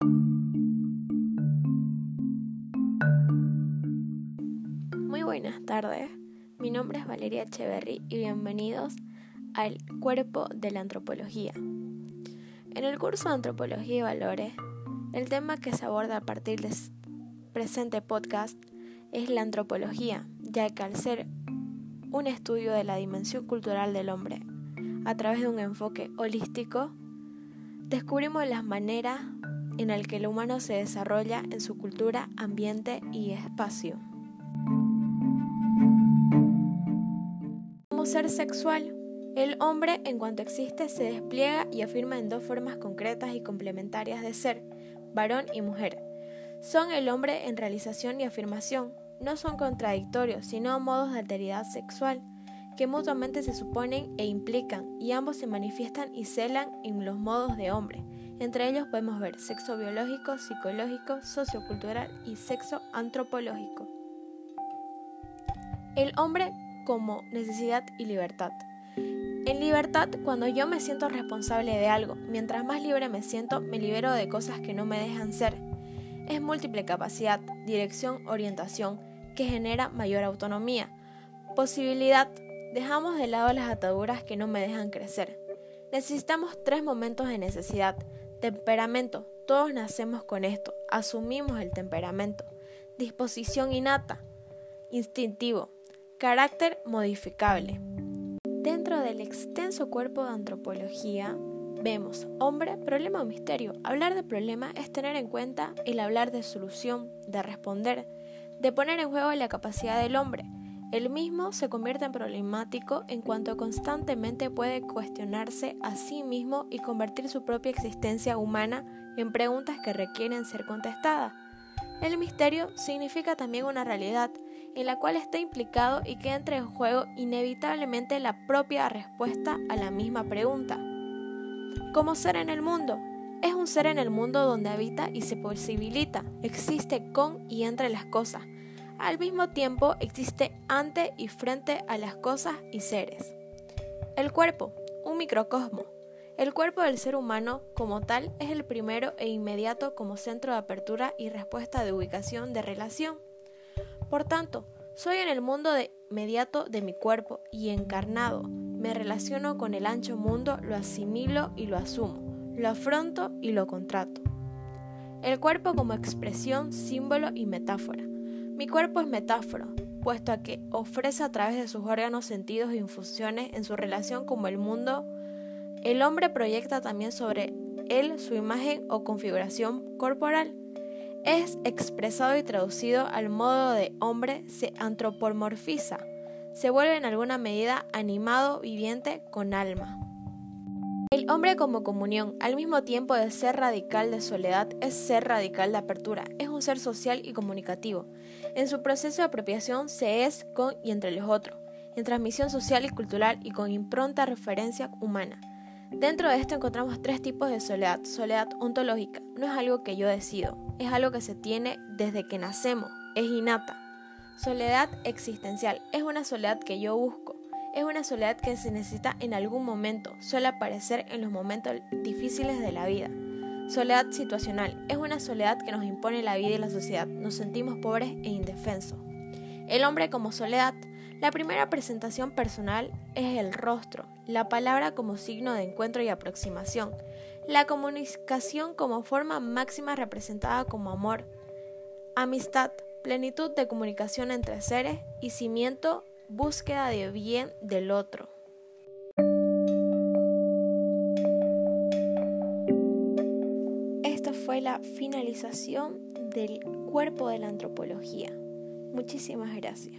Muy buenas tardes, mi nombre es Valeria Echeverry y bienvenidos al Cuerpo de la Antropología. En el curso de Antropología y Valores, el tema que se aborda a partir del presente podcast es la antropología, ya que al ser un estudio de la dimensión cultural del hombre a través de un enfoque holístico, descubrimos las maneras en las que el humano se desarrolla en su cultura, ambiente y espacio. Como ser sexual, el hombre en cuanto existe se despliega y afirma en dos formas concretas y complementarias de ser, varón y mujer. Son el hombre en realización y afirmación, no son contradictorios, sino modos de alteridad sexual que mutuamente se suponen e implican, y ambos se manifiestan y celan en los modos de hombre. Entre ellos podemos ver sexo biológico, psicológico, sociocultural y sexo antropológico. El hombre como necesidad y libertad. En libertad, cuando yo me siento responsable de algo, mientras más libre me siento, me libero de cosas que no me dejan ser. Es múltiple capacidad, dirección, orientación, que genera mayor autonomía. Posibilidad, Dejamos de lado las ataduras que no me dejan crecer. Necesitamos tres momentos de necesidad. Temperamento. Todos nacemos con esto. Asumimos el temperamento. Disposición innata. Instintivo. Carácter modificable. Dentro del extenso cuerpo de antropología, vemos hombre, problema o misterio. Hablar de problema es tener en cuenta el hablar de solución, de responder, de poner en juego la capacidad del hombre el mismo se convierte en problemático en cuanto constantemente puede cuestionarse a sí mismo y convertir su propia existencia humana en preguntas que requieren ser contestadas. El misterio significa también una realidad en la cual está implicado y que entra en juego inevitablemente la propia respuesta a la misma pregunta. ¿Cómo ser en el mundo? Es un ser en el mundo donde habita y se posibilita, existe con y entre las cosas, al mismo tiempo existe ante y frente a las cosas y seres. El cuerpo, un microcosmo. El cuerpo del ser humano como tal es el primero e inmediato como centro de apertura y respuesta de ubicación de relación. Por tanto, soy en el mundo inmediato de mi cuerpo y encarnado. Me relaciono con el ancho mundo, lo asimilo y lo asumo, lo afronto y lo contrato. El cuerpo como expresión, símbolo y metáfora. Mi cuerpo es metáfora, puesto a que ofrece a través de sus órganos sentidos e infusiones en su relación como el mundo. El hombre proyecta también sobre él su imagen o configuración corporal. Es expresado y traducido al modo de hombre, se antropomorfiza, se vuelve en alguna medida animado, viviente, con alma. El hombre como comunión, al mismo tiempo de ser radical de soledad, es ser radical de apertura, es un ser social y comunicativo. En su proceso de apropiación se es con y entre los otros, en transmisión social y cultural y con impronta referencia humana. Dentro de esto encontramos tres tipos de soledad. Soledad ontológica, no es algo que yo decido, es algo que se tiene desde que nacemos, es innata. Soledad existencial, es una soledad que yo busco es una soledad que se necesita en algún momento, suele aparecer en los momentos difíciles de la vida. Soledad situacional es una soledad que nos impone la vida y la sociedad, nos sentimos pobres e indefensos. El hombre como soledad, la primera presentación personal es el rostro, la palabra como signo de encuentro y aproximación, la comunicación como forma máxima representada como amor, amistad, plenitud de comunicación entre seres y cimiento búsqueda de bien del otro. Esta fue la finalización del cuerpo de la antropología. Muchísimas gracias.